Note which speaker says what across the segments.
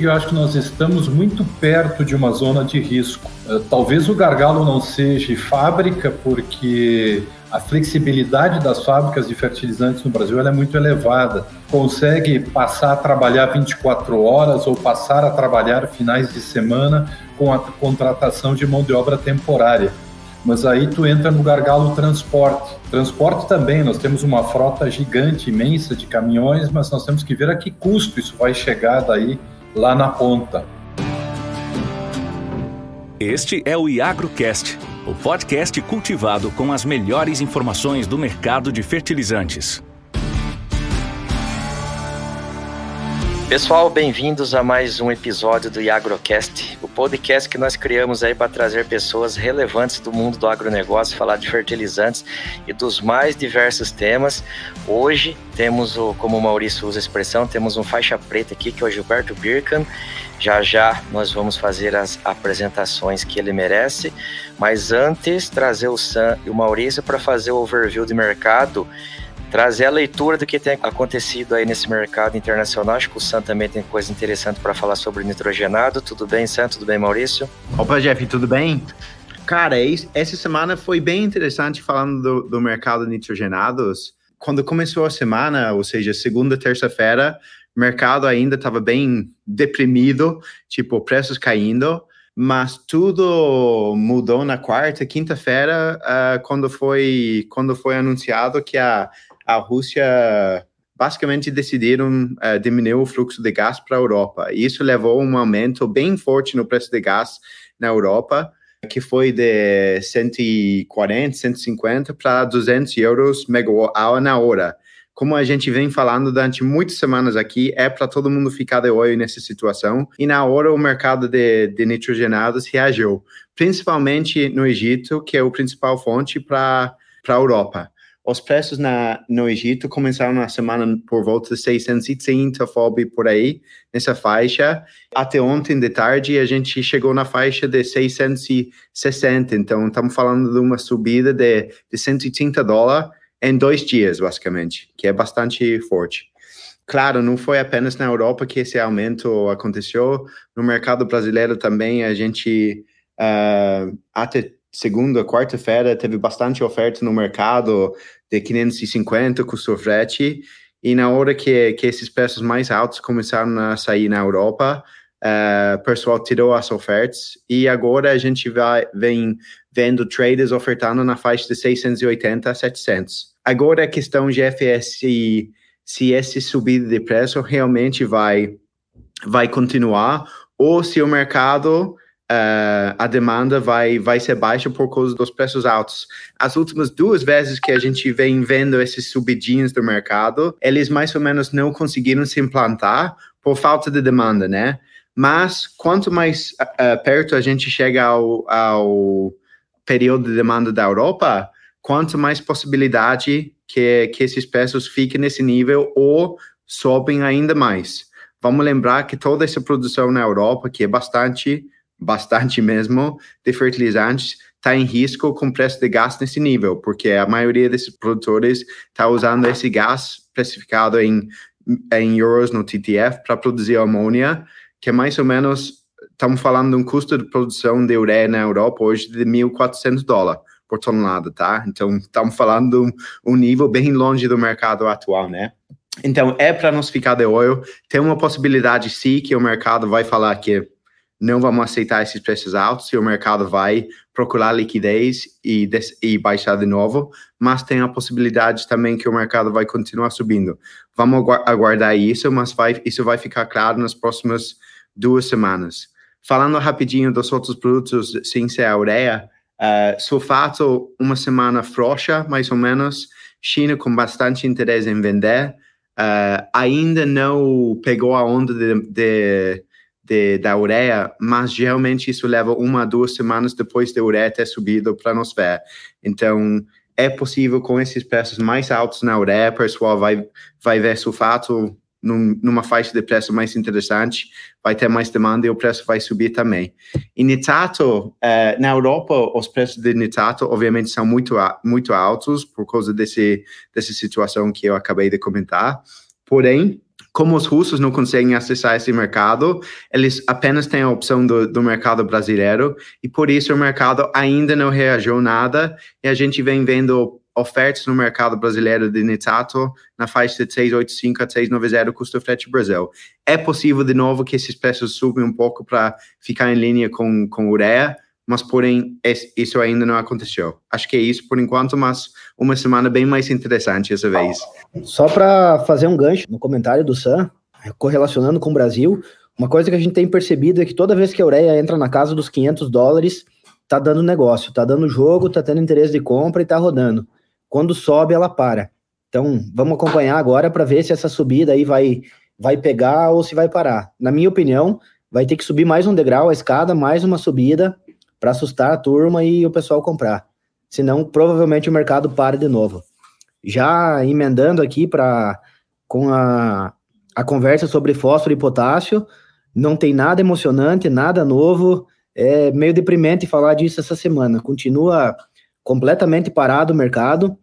Speaker 1: Eu acho que nós estamos muito perto de uma zona de risco. Eh, talvez o gargalo não seja fábrica, porque a flexibilidade das fábricas de fertilizantes no Brasil é muito elevada. Consegue passar a trabalhar 24 horas ou passar a trabalhar finais de semana com a contratação de mão de obra temporária. Mas aí tu entra no gargalo transporte. Transporte também, nós temos uma frota gigante, imensa de caminhões, mas nós temos que ver a que custo isso vai chegar daí lá na ponta.
Speaker 2: Este é o IagroCast, o podcast cultivado com as melhores informações do mercado de fertilizantes.
Speaker 3: Pessoal, bem-vindos a mais um episódio do IagroCast, o podcast que nós criamos aí para trazer pessoas relevantes do mundo do agronegócio, falar de fertilizantes e dos mais diversos temas. Hoje temos, o, como o Maurício usa a expressão, temos um faixa preta aqui que é o Gilberto Birkan. Já já nós vamos fazer as apresentações que ele merece, mas antes trazer o Sam e o Maurício para fazer o overview de mercado trazer a leitura do que tem acontecido aí nesse mercado internacional. Acho que o Sam também tem coisa interessante para falar sobre nitrogenado. Tudo bem, Sam? Tudo bem, Maurício?
Speaker 4: Opa, Jeff, tudo bem? Cara, essa semana foi bem interessante falando do, do mercado de nitrogenados. Quando começou a semana, ou seja, segunda, terça-feira, o mercado ainda estava bem deprimido, tipo, preços caindo mas tudo mudou na quarta, quinta-feira, uh, quando foi quando foi anunciado que a a Rússia basicamente decidiram uh, diminuir o fluxo de gás para a Europa. E isso levou a um aumento bem forte no preço de gás na Europa, que foi de 140, 150 para 200 euros megawatt-hour na hora. Como a gente vem falando durante muitas semanas aqui, é para todo mundo ficar de olho nessa situação. E na hora o mercado de, de nitrogenados reagiu, principalmente no Egito, que é o principal fonte para a Europa. Os preços na, no Egito começaram na semana por volta de 630 FOB por aí, nessa faixa. Até ontem de tarde a gente chegou na faixa de 660. Então estamos falando de uma subida de, de 130 dólares em dois dias, basicamente, que é bastante forte. Claro, não foi apenas na Europa que esse aumento aconteceu. No mercado brasileiro também a gente uh, até segunda, quarta-feira teve bastante oferta no mercado de 550 custo frete, e na hora que, que esses preços mais altos começaram a sair na Europa, uh, o pessoal tirou as ofertas, e agora a gente vai, vem vendo traders ofertando na faixa de 680 a 700. Agora a questão, GFS, se, se esse subida de preço realmente vai, vai continuar, ou se o mercado uh, a demanda vai, vai ser baixa por causa dos preços altos. As últimas duas vezes que a gente vem vendo esses subidinhos do mercado, eles mais ou menos não conseguiram se implantar por falta de demanda, né? Mas quanto mais uh, perto a gente chega ao, ao período de demanda da Europa, quanto mais possibilidade que, que esses preços fiquem nesse nível ou sobem ainda mais. Vamos lembrar que toda essa produção na Europa, que é bastante bastante mesmo, de fertilizantes está em risco com preço de gás nesse nível, porque a maioria desses produtores está usando esse gás precificado em, em euros no TTF para produzir amônia, que é mais ou menos, estamos falando de um custo de produção de ureia na Europa hoje de 1.400 dólares por tonelada, tá? Então, estamos falando de um, um nível bem longe do mercado atual, né? Então, é para nos ficar de olho. Tem uma possibilidade, sim, que o mercado vai falar que não vamos aceitar esses preços altos e o mercado vai procurar liquidez e, e baixar de novo, mas tem a possibilidade também que o mercado vai continuar subindo. Vamos aguardar isso, mas vai, isso vai ficar claro nas próximas duas semanas. Falando rapidinho dos outros produtos, sem ser a ureia, uh, sulfato, uma semana frouxa, mais ou menos, China com bastante interesse em vender, uh, ainda não pegou a onda de, de de, da ureia, mas geralmente isso leva uma, duas semanas depois da ureia ter subido para nos ver. Então, é possível com esses preços mais altos na ureia, o pessoal vai, vai ver sulfato num, numa faixa de preço mais interessante, vai ter mais demanda e o preço vai subir também. E nitrato, eh, na Europa, os preços de nitrato, obviamente, são muito, muito altos por causa desse, dessa situação que eu acabei de comentar. Porém, como os russos não conseguem acessar esse mercado, eles apenas têm a opção do, do mercado brasileiro e por isso o mercado ainda não reagiu nada e a gente vem vendo ofertas no mercado brasileiro de Netato na faixa de 685 a 690 custo frete Brasil. É possível, de novo, que esses preços subam um pouco para ficar em linha com, com ureia, mas porém isso ainda não aconteceu. Acho que é isso por enquanto, mas uma semana bem mais interessante essa vez.
Speaker 5: Só para fazer um gancho no comentário do Sam, correlacionando com o Brasil, uma coisa que a gente tem percebido é que toda vez que a ureia entra na casa dos 500 dólares, tá dando negócio, tá dando jogo, tá tendo interesse de compra e tá rodando. Quando sobe, ela para. Então, vamos acompanhar agora para ver se essa subida aí vai, vai pegar ou se vai parar. Na minha opinião, vai ter que subir mais um degrau a escada, mais uma subida para assustar a turma e o pessoal comprar. Senão, provavelmente o mercado para de novo. Já emendando aqui para com a, a conversa sobre fósforo e potássio, não tem nada emocionante, nada novo. É meio deprimente falar disso essa semana. Continua completamente parado o mercado.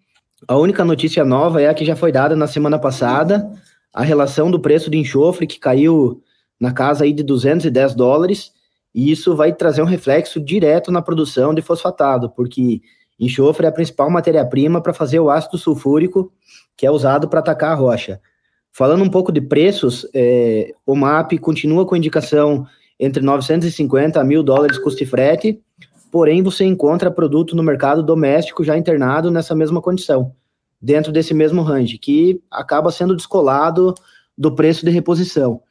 Speaker 5: A única notícia nova é a que já foi dada na semana passada, a relação do preço de enxofre que caiu na casa aí de 210 dólares, e isso vai trazer um reflexo direto na produção de fosfatado, porque enxofre é a principal matéria-prima para fazer o ácido sulfúrico que é usado para atacar a rocha. Falando um pouco de preços, é, o MAP continua com indicação entre 950 a 1.000 dólares custo e frete, porém você encontra produto no mercado doméstico já internado nessa mesma condição, dentro desse mesmo range, que acaba sendo descolado do preço de reposição.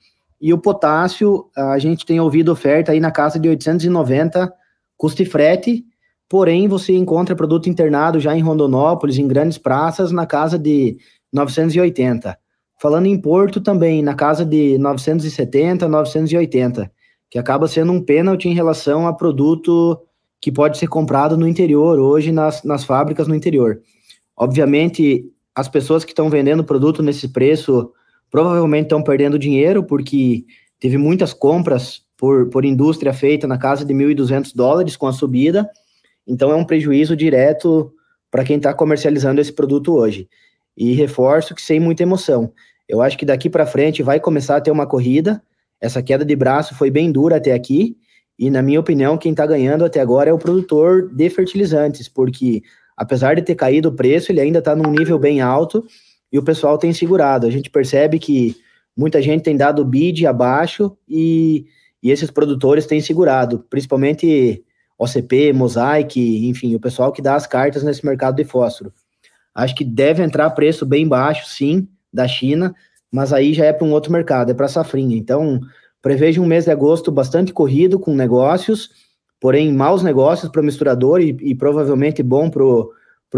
Speaker 5: E o potássio, a gente tem ouvido oferta aí na casa de 890 custo e frete, porém você encontra produto internado já em Rondonópolis, em grandes praças, na casa de 980. Falando em Porto também, na casa de 970, 980, que acaba sendo um pênalti em relação a produto que pode ser comprado no interior, hoje nas, nas fábricas no interior. Obviamente, as pessoas que estão vendendo produto nesse preço provavelmente estão perdendo dinheiro, porque teve muitas compras por, por indústria feita na casa de 1.200 dólares com a subida, então é um prejuízo direto para quem está comercializando esse produto hoje. E reforço que sem muita emoção. Eu acho que daqui para frente vai começar a ter uma corrida. Essa queda de braço foi bem dura até aqui, e, na minha opinião, quem está ganhando até agora é o produtor de fertilizantes, porque apesar de ter caído o preço, ele ainda está num nível bem alto e o pessoal tem segurado. A gente percebe que muita gente tem dado bid abaixo e, e esses produtores têm segurado, principalmente OCP, Mosaic, enfim, o pessoal que dá as cartas nesse mercado de fósforo. Acho que deve entrar preço bem baixo, sim, da China, mas aí já é para um outro mercado, é para safrinha. Então, Prevejo um mês de agosto bastante corrido com negócios, porém maus negócios para o misturador e, e, provavelmente bom para o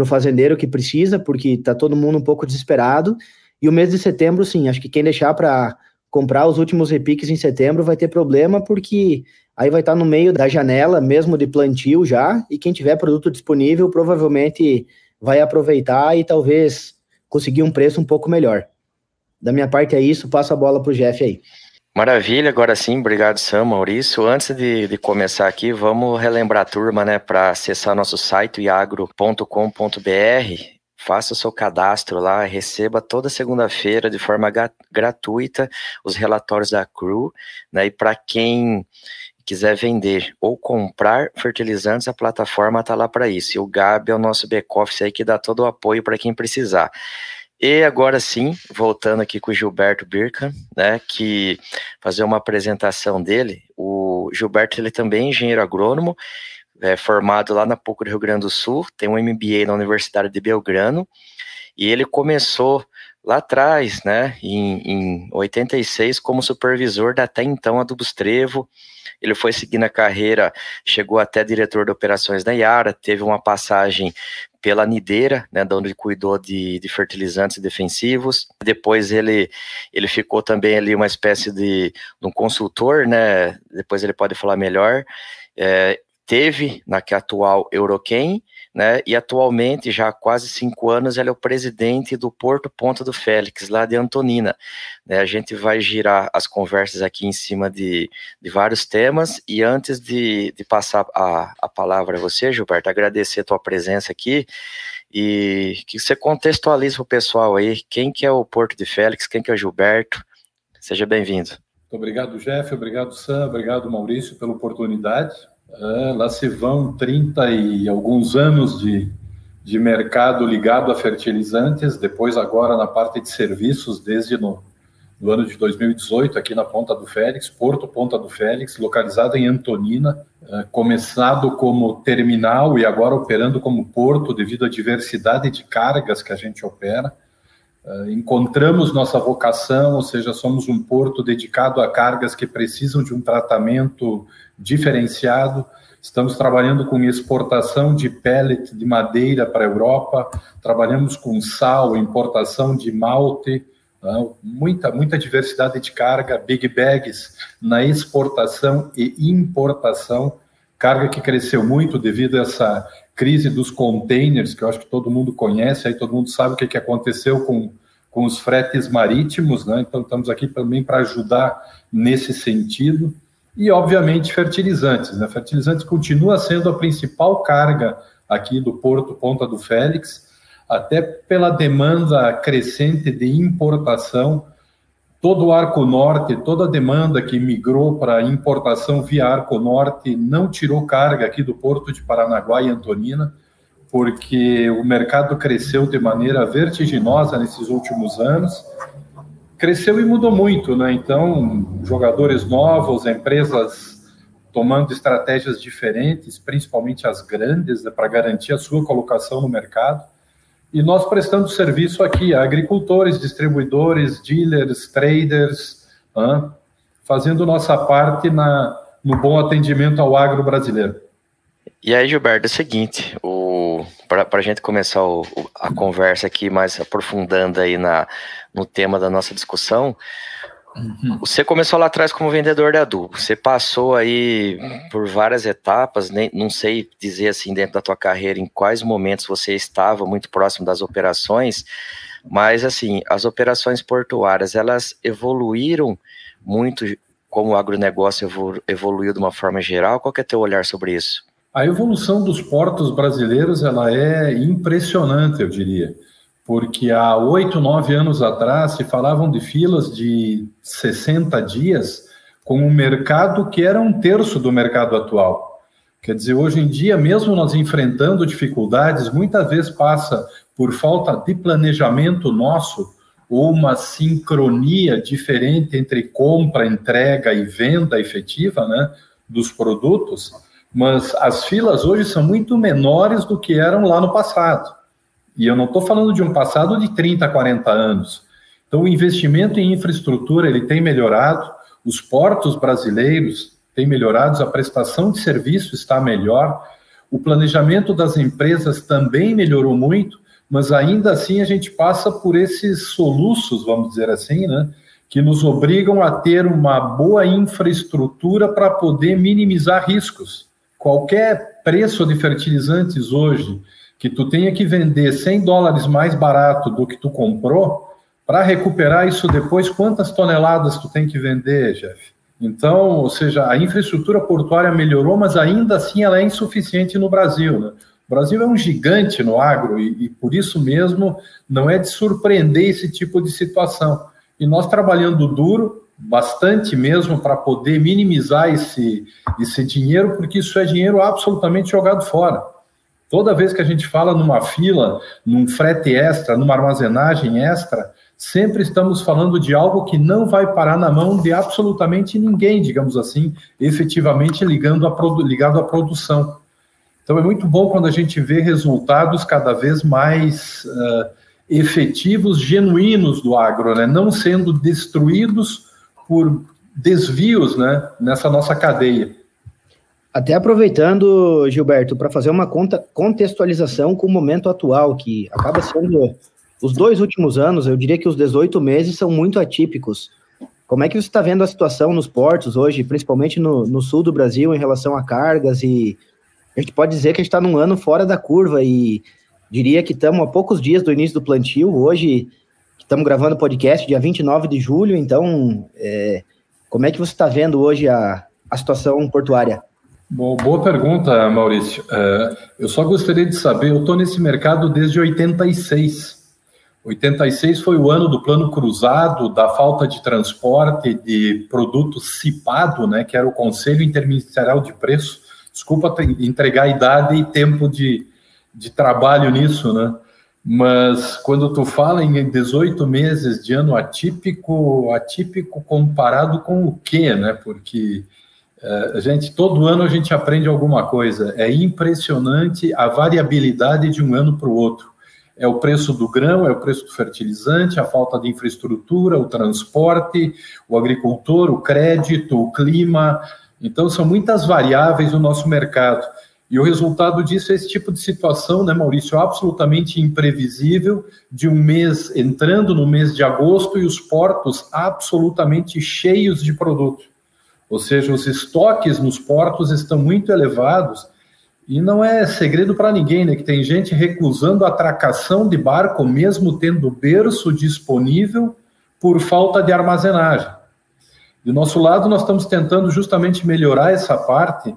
Speaker 5: fazendeiro que precisa, porque está todo mundo um pouco desesperado. E o mês de setembro, sim, acho que quem deixar para comprar os últimos repiques em setembro vai ter problema, porque aí vai estar tá no meio da janela mesmo de plantio já, e quem tiver produto disponível provavelmente vai aproveitar e talvez conseguir um preço um pouco melhor. Da minha parte é isso, passo a bola para o Jeff aí.
Speaker 3: Maravilha, agora sim, obrigado Sam, Maurício. Antes de, de começar aqui, vamos relembrar a turma, né, para acessar nosso site iagro.com.br, faça o seu cadastro lá, receba toda segunda-feira de forma gratuita os relatórios da CRU, né, e para quem quiser vender ou comprar fertilizantes, a plataforma está lá para isso. E o Gabi é o nosso back-office aí que dá todo o apoio para quem precisar. E agora sim, voltando aqui com o Gilberto Birka, né, que fazer uma apresentação dele. O Gilberto ele também é engenheiro agrônomo, é formado lá na PUC do Rio Grande do Sul, tem um MBA na Universidade de Belgrano, e ele começou lá atrás, né, em, em 86, como supervisor da até então Adubos Trevo, ele foi seguindo a carreira, chegou até diretor de operações da Yara, teve uma passagem pela Nideira, né, de onde ele cuidou de, de fertilizantes defensivos. Depois ele, ele ficou também ali uma espécie de, de um consultor, né, depois ele pode falar melhor. É, teve na que atual Euroquem, né? E atualmente, já há quase cinco anos, ele é o presidente do Porto Ponta do Félix, lá de Antonina. Né? A gente vai girar as conversas aqui em cima de, de vários temas, e antes de, de passar a, a palavra a você, Gilberto, agradecer a tua presença aqui, e que você contextualize para o pessoal aí, quem que é o Porto de Félix, quem que é o Gilberto, Seja bem-vindo.
Speaker 1: Muito obrigado, Jeff. Obrigado, Sam. Obrigado, Maurício, pela oportunidade. É, lá se vão 30 e alguns anos de, de mercado ligado a fertilizantes, depois agora na parte de serviços, desde no, no ano de 2018, aqui na Ponta do Félix, Porto Ponta do Félix, localizado em Antonina, é, começado como terminal e agora operando como porto devido à diversidade de cargas que a gente opera. É, encontramos nossa vocação, ou seja, somos um porto dedicado a cargas que precisam de um tratamento diferenciado. Estamos trabalhando com exportação de pellet de madeira para a Europa, trabalhamos com sal, importação de malte, né? muita, muita diversidade de carga, big bags na exportação e importação, carga que cresceu muito devido a essa crise dos containers, que eu acho que todo mundo conhece, aí todo mundo sabe o que, aconteceu com, com os fretes marítimos, né? então estamos aqui também para ajudar nesse sentido e, obviamente, fertilizantes. Né? Fertilizantes continua sendo a principal carga aqui do Porto Ponta do Félix, até pela demanda crescente de importação. Todo o Arco Norte, toda a demanda que migrou para importação via Arco Norte não tirou carga aqui do Porto de Paranaguá e Antonina, porque o mercado cresceu de maneira vertiginosa nesses últimos anos cresceu e mudou muito, né? Então, jogadores novos, empresas tomando estratégias diferentes, principalmente as grandes, né, para garantir a sua colocação no mercado. E nós prestando serviço aqui a agricultores, distribuidores, dealers, traders, hein? fazendo nossa parte na, no bom atendimento ao agro brasileiro.
Speaker 3: E aí, Gilberto, é o seguinte, para a gente começar o, a conversa aqui, mais aprofundando aí na, no tema da nossa discussão, uhum. você começou lá atrás como vendedor de adubo, você passou aí por várias etapas, nem, não sei dizer assim dentro da tua carreira em quais momentos você estava muito próximo das operações, mas assim, as operações portuárias, elas evoluíram muito como o agronegócio evoluiu de uma forma geral, qual que é teu olhar sobre isso?
Speaker 1: A evolução dos portos brasileiros ela é impressionante, eu diria, porque há oito, nove anos atrás se falavam de filas de 60 dias com um mercado que era um terço do mercado atual. Quer dizer, hoje em dia, mesmo nós enfrentando dificuldades, muitas vezes passa por falta de planejamento nosso ou uma sincronia diferente entre compra, entrega e venda efetiva né, dos produtos mas as filas hoje são muito menores do que eram lá no passado. E eu não estou falando de um passado de 30, 40 anos. Então, o investimento em infraestrutura ele tem melhorado, os portos brasileiros têm melhorado, a prestação de serviço está melhor, o planejamento das empresas também melhorou muito, mas ainda assim a gente passa por esses soluços, vamos dizer assim, né, que nos obrigam a ter uma boa infraestrutura para poder minimizar riscos qualquer preço de fertilizantes hoje que tu tenha que vender 100 dólares mais barato do que tu comprou, para recuperar isso depois, quantas toneladas tu tem que vender, Jeff? Então, ou seja, a infraestrutura portuária melhorou, mas ainda assim ela é insuficiente no Brasil. Né? O Brasil é um gigante no agro e, e por isso mesmo não é de surpreender esse tipo de situação. E nós trabalhando duro, bastante mesmo para poder minimizar esse, esse dinheiro, porque isso é dinheiro absolutamente jogado fora. Toda vez que a gente fala numa fila, num frete extra, numa armazenagem extra, sempre estamos falando de algo que não vai parar na mão de absolutamente ninguém, digamos assim, efetivamente ligando a, ligado à produção. Então é muito bom quando a gente vê resultados cada vez mais uh, efetivos, genuínos do agro, né? não sendo destruídos por desvios né, nessa nossa cadeia.
Speaker 5: Até aproveitando, Gilberto, para fazer uma contextualização com o momento atual, que acaba sendo os dois últimos anos, eu diria que os 18 meses são muito atípicos. Como é que você está vendo a situação nos portos hoje, principalmente no, no, sul do Brasil, em relação a cargas? E a gente pode dizer que a gente está num ano fora da curva e diria que estamos a poucos dias do início do plantio. Hoje Estamos gravando o podcast dia 29 de julho, então é, como é que você está vendo hoje a, a situação portuária?
Speaker 1: Bom, boa pergunta, Maurício. É, eu só gostaria de saber, eu estou nesse mercado desde 86, 86 foi o ano do plano cruzado, da falta de transporte de produto CIPADO, né, que era o Conselho Interministerial de Preço. Desculpa entregar idade e tempo de, de trabalho nisso, né? Mas quando tu fala em 18 meses de ano atípico, atípico comparado com o quê, né? Porque uh, a gente todo ano a gente aprende alguma coisa. É impressionante a variabilidade de um ano para o outro. É o preço do grão, é o preço do fertilizante, a falta de infraestrutura, o transporte, o agricultor, o crédito, o clima. Então são muitas variáveis no nosso mercado. E o resultado disso é esse tipo de situação, né, Maurício, absolutamente imprevisível, de um mês entrando no mês de agosto e os portos absolutamente cheios de produto. Ou seja, os estoques nos portos estão muito elevados e não é segredo para ninguém, né, que tem gente recusando a atracação de barco mesmo tendo berço disponível por falta de armazenagem. Do nosso lado, nós estamos tentando justamente melhorar essa parte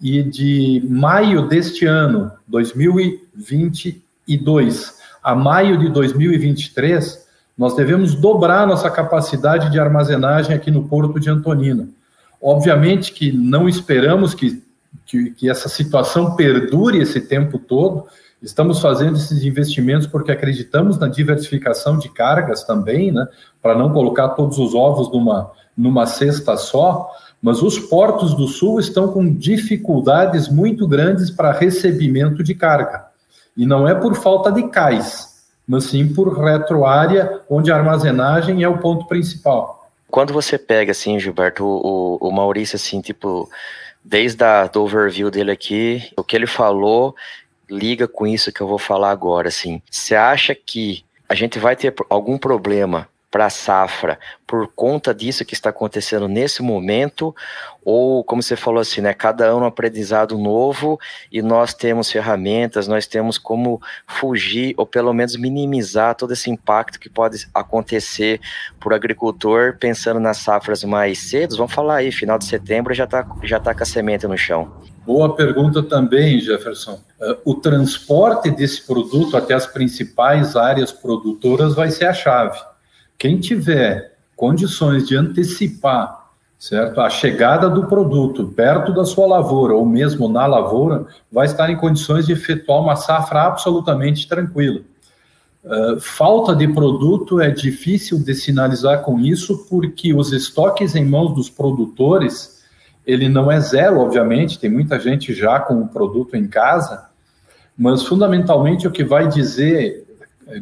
Speaker 1: e de maio deste ano, 2022, a maio de 2023, nós devemos dobrar nossa capacidade de armazenagem aqui no Porto de Antonina. Obviamente que não esperamos que, que, que essa situação perdure esse tempo todo, Estamos fazendo esses investimentos porque acreditamos na diversificação de cargas também, né, para não colocar todos os ovos numa, numa cesta só, mas os portos do sul estão com dificuldades muito grandes para recebimento de carga. E não é por falta de cais, mas sim por retroárea, onde a armazenagem é o ponto principal.
Speaker 3: Quando você pega, assim, Gilberto, o, o Maurício, assim, tipo, desde a, do overview dele aqui, o que ele falou liga com isso que eu vou falar agora, assim. Você acha que a gente vai ter algum problema para a safra por conta disso que está acontecendo nesse momento, ou como você falou assim, né, cada ano um aprendizado novo e nós temos ferramentas, nós temos como fugir ou pelo menos minimizar todo esse impacto que pode acontecer por agricultor pensando nas safras mais cedo. Vamos falar aí, final de setembro já está já tá com a semente no chão.
Speaker 1: Boa pergunta também, Jefferson. Uh, o transporte desse produto até as principais áreas produtoras vai ser a chave. Quem tiver condições de antecipar, certo, a chegada do produto perto da sua lavoura ou mesmo na lavoura, vai estar em condições de efetuar uma safra absolutamente tranquila. Uh, falta de produto é difícil de sinalizar com isso, porque os estoques em mãos dos produtores, ele não é zero, obviamente, tem muita gente já com o produto em casa, mas fundamentalmente o que vai dizer,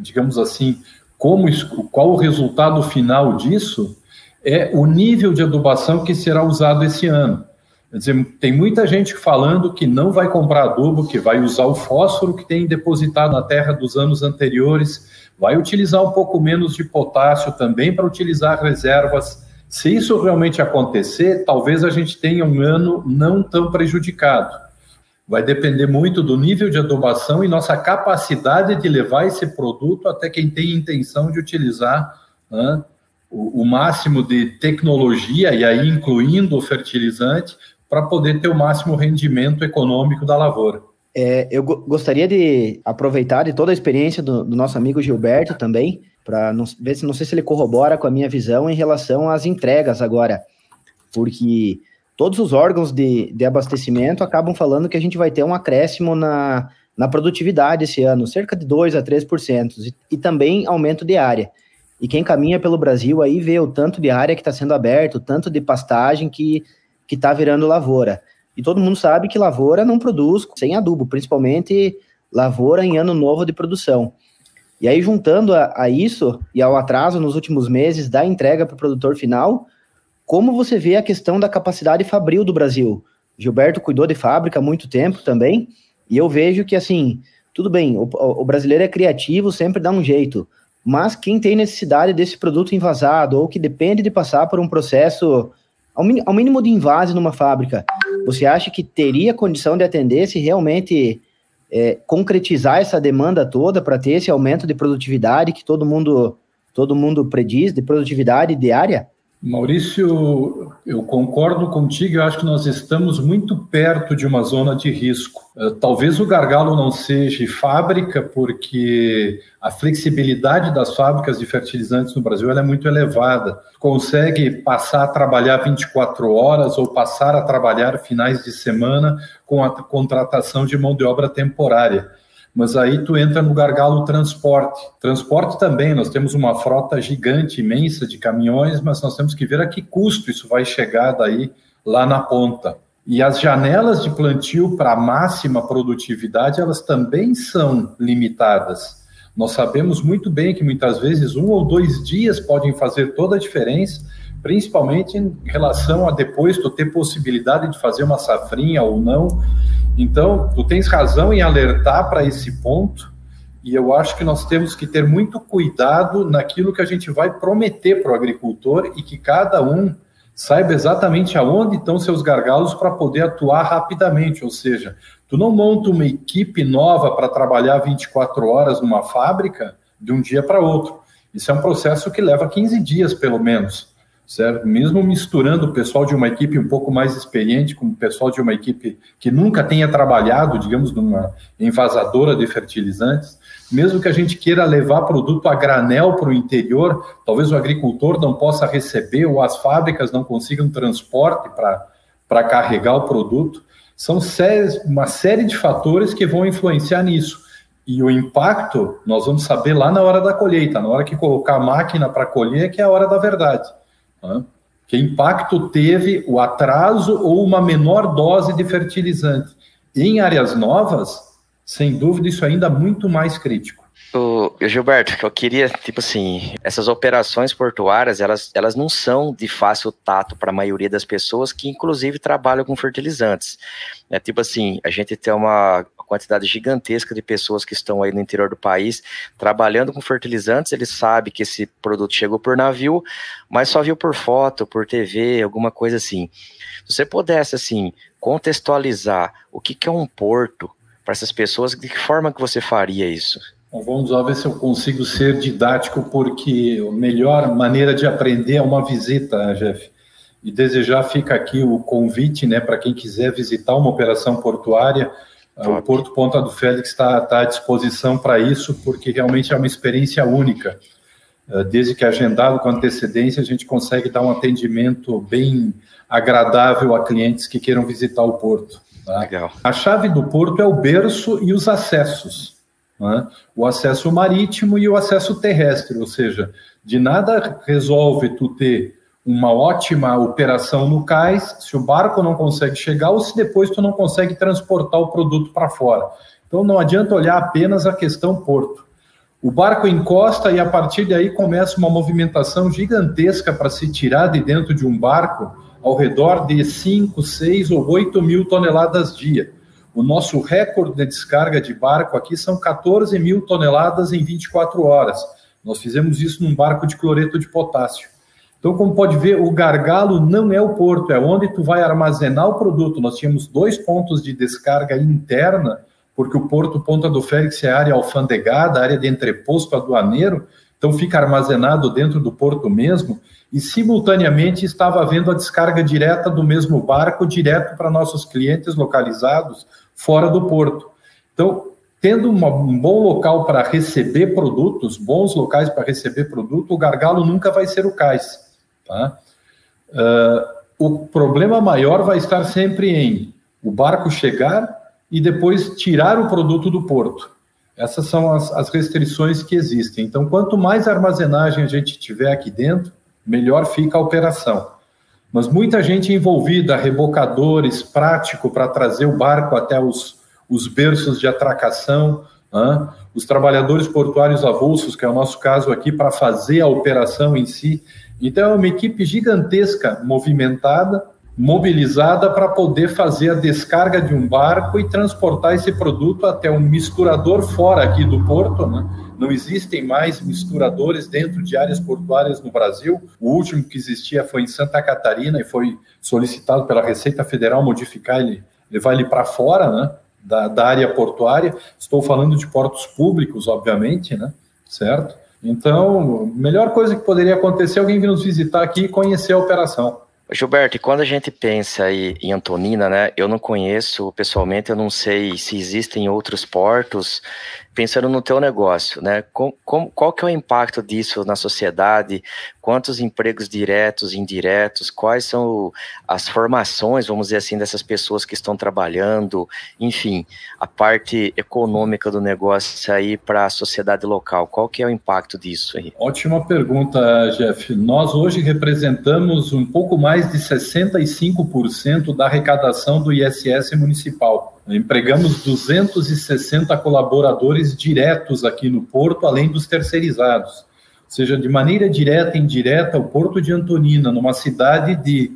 Speaker 1: digamos assim, como, qual o resultado final disso é o nível de adubação que será usado esse ano. Quer dizer, tem muita gente falando que não vai comprar adubo, que vai usar o fósforo que tem depositado na terra dos anos anteriores, vai utilizar um pouco menos de potássio também para utilizar reservas. Se isso realmente acontecer, talvez a gente tenha um ano não tão prejudicado. Vai depender muito do nível de adubação e nossa capacidade de levar esse produto até quem tem intenção de utilizar né, o, o, máximo de tecnologia, e aí incluindo o fertilizante, para poder ter o máximo rendimento econômico da lavoura.
Speaker 5: É, eu gostaria de aproveitar de toda a experiência do, do nosso amigo Gilberto também, para ver se não sei se ele corrobora com a minha visão em relação às entregas agora, porque todos os órgãos de, de abastecimento acabam falando que a gente vai ter um acréscimo na, na produtividade esse ano, cerca de 2 a 3%, e, e também aumento de área. E quem caminha pelo Brasil aí vê o tanto de área que está sendo aberto, o tanto de pastagem que está virando lavoura. E todo mundo sabe que lavoura não produz sem adubo, principalmente lavoura em ano novo de produção. E aí, juntando a, a isso e ao atraso nos últimos meses da entrega para o produtor final, como você vê a questão da capacidade fabril do Brasil? Gilberto cuidou de fábrica há muito tempo também, e eu vejo que, assim, tudo bem, o, o brasileiro é criativo, sempre dá um jeito, mas quem tem necessidade desse produto invasado ou que depende de passar por um processo ao, ao mínimo de invase numa fábrica, você acha que teria condição de atender se realmente é, concretizar essa demanda toda para ter esse aumento de produtividade que todo mundo todo mundo prediz de produtividade diária?
Speaker 1: Maurício, eu concordo contigo, eu acho que nós estamos muito perto de uma zona de risco. Eh, talvez o gargalo não seja fábrica, porque a flexibilidade das fábricas de fertilizantes no Brasil é muito elevada. Consegue passar a trabalhar 24 horas ou passar a trabalhar finais de semana com a contratação de mão de obra temporária mas aí tu entra no gargalo transporte. Transporte também, nós temos uma frota gigante, imensa de caminhões, mas nós temos que ver a que custo isso vai chegar daí lá na ponta. E as janelas de plantio para máxima produtividade, elas também são limitadas. Nós sabemos muito bem que muitas vezes um ou dois dias podem fazer toda a diferença, principalmente em relação a depois tu ter possibilidade de fazer uma safrinha ou não. Então, tu tens razão em alertar para esse ponto, e eu acho que nós temos que ter muito cuidado naquilo que a gente vai prometer para o agricultor e que cada um saiba exatamente aonde estão seus gargalos para poder atuar rapidamente. Ou seja, tu não monta uma equipe nova para trabalhar 24 horas numa fábrica de um dia para outro. Isso é um processo que leva 15 dias, pelo menos certo? Mesmo misturando o pessoal de uma equipe um pouco mais experiente com o pessoal de uma equipe que nunca tenha trabalhado, digamos, numa envasadora de fertilizantes, mesmo que a gente queira levar produto a granel para o interior, talvez o agricultor não possa receber ou as fábricas não consigam transporte para carregar o produto. São uma série de fatores que vão influenciar nisso. E o impacto nós vamos saber lá na hora da colheita, na hora que colocar a máquina para colher, que é a hora da verdade. Né? Que impacto teve o atraso ou uma menor dose de fertilizante? Em áreas novas, sem dúvida, isso ainda é muito mais crítico.
Speaker 3: O Gilberto, eu queria, tipo assim, essas operações portuárias, elas, elas não são de fácil tato para a maioria das pessoas que, inclusive, trabalham com fertilizantes. É tipo assim, a gente tem uma quantidade gigantesca de pessoas que estão aí no interior do país trabalhando com fertilizantes, ele sabe que esse produto chegou por navio, mas só viu por foto, por TV, alguma coisa assim. Se você pudesse, assim, contextualizar o que, que é um porto para essas pessoas, de que forma que você faria isso?
Speaker 1: Bom, vamos lá ver se eu consigo ser didático, porque a melhor maneira de aprender é uma visita, Jeff. E desejar fica aqui o convite, né, para quem quiser visitar uma operação portuária. Top. O Porto Ponta do Félix está tá à disposição para isso, porque realmente é uma experiência única. Eh, desde que agendado com antecedência, a gente consegue dar um atendimento bem agradável a clientes que queiram visitar o porto. Tá? Legal. A chave do porto é o berço e os acessos. Né? O acesso marítimo e o acesso terrestre, ou seja, de nada resolve tu ter uma ótima operação no cais se o barco não consegue chegar ou se depois tu não consegue transportar o produto para fora. Então não adianta olhar apenas a questão porto. O barco encosta e a partir daí começa uma movimentação gigantesca para se tirar de dentro de um barco ao redor de 5, 6 ou 8 mil toneladas dia. O nosso recorde de descarga de barco aqui são 14 mil toneladas em 24 horas. Nós fizemos isso num barco de cloreto de potássio. Então, como pode ver, o gargalo não é o porto, é onde tu vai armazenar o produto. Nós tínhamos dois pontos de descarga interna, porque o porto Ponta do Félix é área alfandegada, área de entreposto aduaneiro, então fica armazenado dentro do porto mesmo, e simultaneamente estava havendo a descarga direta do mesmo barco direto para nossos clientes localizados fora do porto. Então, tendo uma, um bom local para receber produtos, bons locais para receber produto, o gargalo nunca vai ser o cais. Tá? Uh, o problema maior vai estar sempre em o barco chegar e depois tirar o produto do porto. Essas são as, as restrições que existem. Então, quanto mais armazenagem a gente tiver aqui dentro, melhor fica a operação. Mas muita gente envolvida, rebocadores, prático para trazer o barco até os, os berços de atracação, né? os trabalhadores portuários avulsos, que é o nosso caso aqui, para fazer a operação em si. Então, é uma equipe gigantesca, movimentada, mobilizada para poder fazer a descarga de um barco e transportar esse produto até um misturador fora aqui do porto, né? Não existem mais misturadores dentro de áreas portuárias no Brasil. O último que existia foi em Santa Catarina e foi solicitado pela Receita Federal modificar ele, levar ele para fora, né? Da, da área portuária. Estou falando de portos públicos, obviamente, né? Certo? Então, melhor coisa que poderia acontecer é alguém vir nos visitar aqui e conhecer a operação.
Speaker 3: Gilberto, e quando a gente pensa em Antonina, né? Eu não conheço pessoalmente, eu não sei se existem outros portos pensando no teu negócio, né? Com, com, qual que é o impacto disso na sociedade? Quantos empregos diretos, indiretos? Quais são as formações, vamos dizer assim, dessas pessoas que estão trabalhando? Enfim, a parte econômica do negócio aí para a sociedade local. Qual que é o impacto disso aí?
Speaker 1: Ótima pergunta, Jeff. Nós hoje representamos um pouco mais de 65% da arrecadação do ISS municipal. Empregamos 260 colaboradores diretos aqui no Porto, além dos terceirizados. Ou seja, de maneira direta e indireta, o Porto de Antonina, numa cidade de.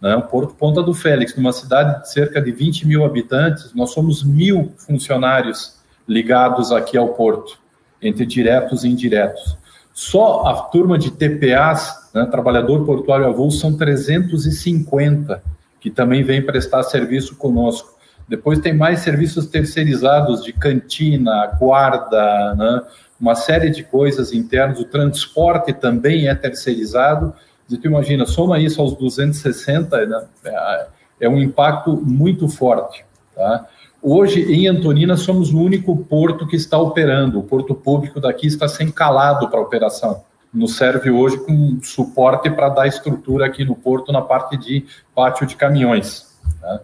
Speaker 1: Né, o Porto Ponta do Félix, numa cidade de cerca de 20 mil habitantes, nós somos mil funcionários ligados aqui ao Porto, entre diretos e indiretos. Só a turma de TPAs, né, Trabalhador Portuário Avulso, são 350, que também vem prestar serviço conosco. Depois tem mais serviços terceirizados de cantina, guarda, né? uma série de coisas internas. O transporte também é terceirizado. E tu imagina, soma isso aos 260, né? É, é um impacto muito forte. Tá? Hoje, em Antonina, somos o único porto que está operando. O porto público daqui está sem calado para operação. Nos serve hoje com suporte para dar estrutura aqui no porto na parte de pátio de caminhões. Tá?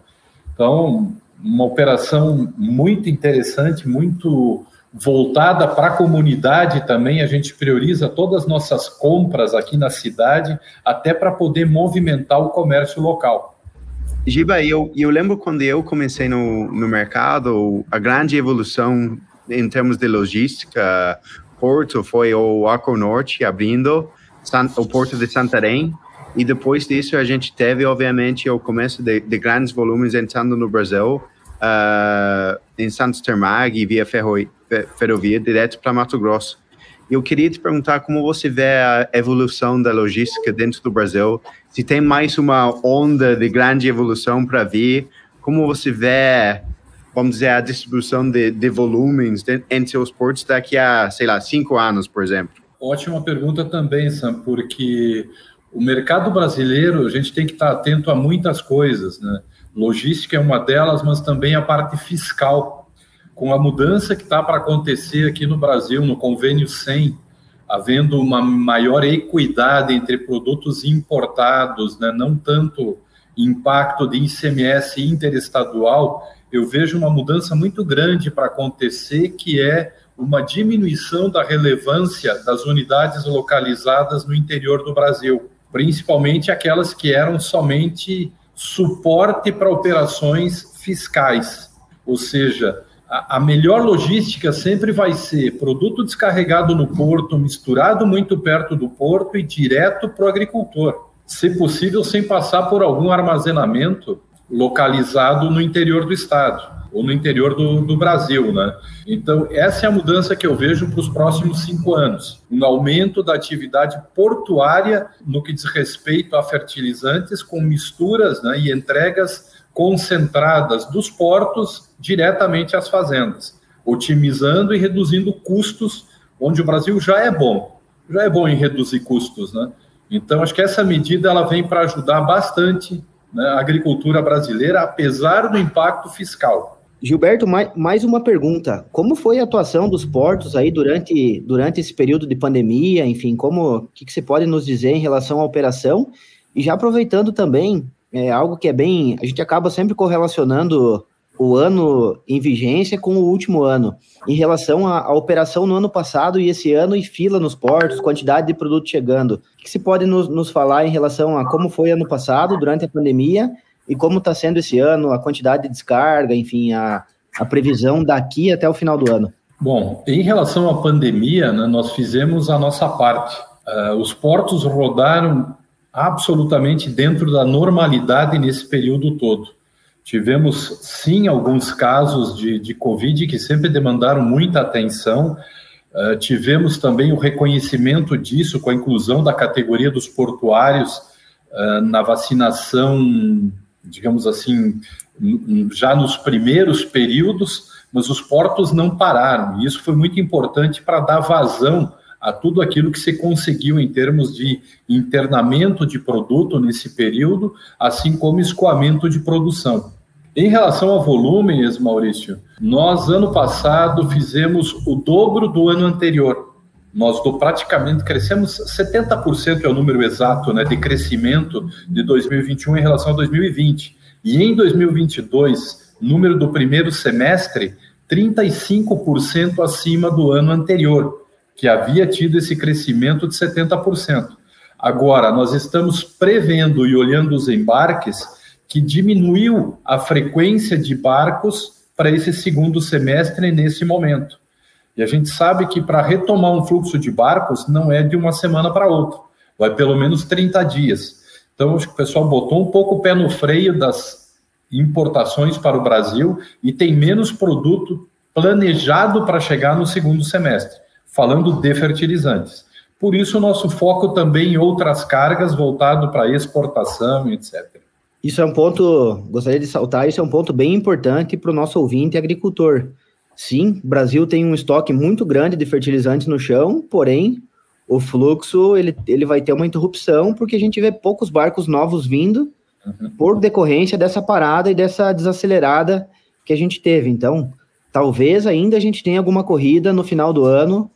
Speaker 1: Então, uma operação muito interessante, muito voltada para a comunidade também. A gente prioriza todas as nossas compras aqui na cidade, até para poder movimentar o comércio local.
Speaker 4: Giba, eu, eu lembro quando eu comecei no, no mercado, a grande evolução em termos de logística, Porto foi o Arco Norte abrindo, o Porto de Santarém, e depois disso, a gente teve, obviamente, o começo de, de grandes volumes entrando no Brasil, uh, em Santos Termag, via ferro, ferrovia, direto para Mato Grosso. Eu queria te perguntar como você vê a evolução da logística dentro do Brasil, se tem mais uma onda de grande evolução para vir, como você vê, vamos dizer, a distribuição de, de volumes de, entre os portos daqui a, sei lá, cinco anos, por exemplo?
Speaker 1: Ótima pergunta também, Sam, porque o mercado brasileiro, a gente tem que estar atento a muitas coisas, né? Logística é uma delas, mas também a parte fiscal. Com a mudança que está para acontecer aqui no Brasil, no convênio 100, havendo uma maior equidade entre produtos importados, né? não tanto impacto de ICMS interestadual, eu vejo uma mudança muito grande para acontecer, que é uma diminuição da relevância das unidades localizadas no interior do Brasil principalmente aquelas que eram somente suporte para operações fiscais. Ou seja, a, a melhor logística sempre vai ser produto descarregado no porto, misturado muito perto do porto e direto para o agricultor. Se possível, sem passar por algum armazenamento localizado no interior do estado ou no interior do, do Brasil, né? Então, essa é a mudança que eu vejo para os próximos cinco anos. Um aumento da atividade portuária no que diz respeito a fertilizantes com misturas né, e entregas concentradas dos portos diretamente às fazendas, otimizando e reduzindo custos, onde o Brasil já é bom, já é bom em reduzir custos, né? Então, acho que essa medida ela vem para ajudar bastante né, a agricultura brasileira, apesar do impacto fiscal.
Speaker 5: Gilberto, mais uma pergunta. Como foi a atuação dos portos aí durante, durante esse período de pandemia? Enfim, como o que, que você pode nos dizer em relação à operação? E já aproveitando também, é algo que é bem. A gente acaba sempre correlacionando o ano em vigência com o último ano, em relação à, operação no ano passado e esse ano e fila nos portos, quantidade de produto chegando. O que se pode nos, nos falar em relação a como foi ano passado, durante a pandemia, e como está sendo esse ano, a quantidade de descarga, enfim, a, a previsão daqui até o final do ano?
Speaker 1: Bom, em relação à pandemia, né, nós fizemos a nossa parte. Uh, os portos rodaram absolutamente dentro da normalidade nesse período todo. Tivemos, sim, alguns casos de, de Covid que sempre demandaram muita atenção. Uh, tivemos também o reconhecimento disso com a inclusão da categoria dos portuários uh, na vacinação digamos assim, já nos primeiros períodos, mas os portos não pararam. E isso foi muito importante para dar vazão a tudo aquilo que se conseguiu em termos de internamento de produto nesse período, assim como escoamento de produção. Em relação a volumes, Maurício, nós ano passado fizemos o dobro do ano anterior. Nós do, praticamente crescemos 70% é o número exato né, de crescimento de 2021 em relação a 2020. E em 2022, número do primeiro semestre, 35% acima do ano anterior, que havia tido esse crescimento de 70%. Agora, nós estamos prevendo e olhando os embarques que diminuiu a frequência de barcos para esse segundo semestre nesse momento. E a gente sabe que para retomar um fluxo de barcos não é de uma semana para outra, vai pelo menos 30 dias. Então, acho que o pessoal botou um pouco o pé no freio das importações para o Brasil e tem menos produto planejado para chegar no segundo semestre, falando de fertilizantes. Por isso, o nosso foco também em outras cargas voltado para exportação, etc.
Speaker 5: Isso é um ponto, gostaria de saltar, isso é um ponto bem importante para o nosso ouvinte agricultor. Sim, o Brasil tem um estoque muito grande de fertilizantes no chão, porém, o fluxo ele, ele vai ter uma interrupção porque a gente vê poucos barcos novos vindo uhum. por decorrência dessa parada e dessa desacelerada que a gente teve. Então, talvez ainda a gente tenha alguma corrida no final do ano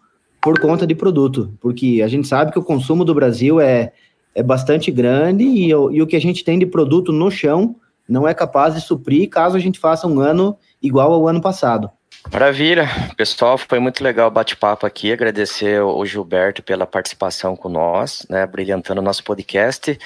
Speaker 5: por conta de produto, porque a gente sabe que o consumo do Brasil é é bastante grande e, e o que a gente tem de produto no chão não é capaz de suprir caso a gente faça um ano igual ao ano passado.
Speaker 3: Maravilha, pessoal, foi muito legal o bate-papo aqui. Agradecer o Gilberto pela participação com nós, né, brilhantando o nosso podcast.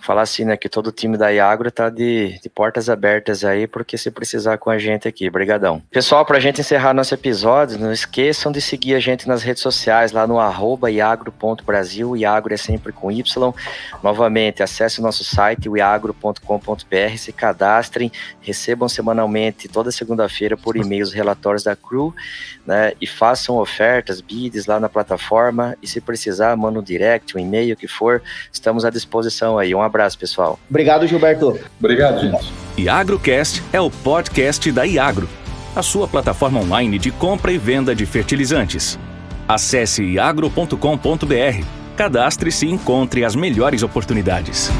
Speaker 3: Falar assim, né, que todo o time da Iagro tá de, de portas abertas aí, porque se precisar com a gente aqui. Obrigadão. Pessoal, para a gente encerrar nosso episódio, não esqueçam de seguir a gente nas redes sociais, lá no arroba iagro.brasil, Iagro é sempre com Y. Novamente, acesse o nosso site, iagro.com.br, se cadastrem, recebam semanalmente, toda segunda-feira, por e-mail os relatórios da Crew, né? E façam ofertas, bids lá na plataforma. E se precisar, manda um direct, um e-mail, o que for. Estamos à disposição aí. Um abraço, pessoal.
Speaker 5: Obrigado, Gilberto.
Speaker 1: Obrigado, gente.
Speaker 2: IagroCast é o podcast da Iagro, a sua plataforma online de compra e venda de fertilizantes. Acesse iagro.com.br, cadastre-se e encontre as melhores oportunidades.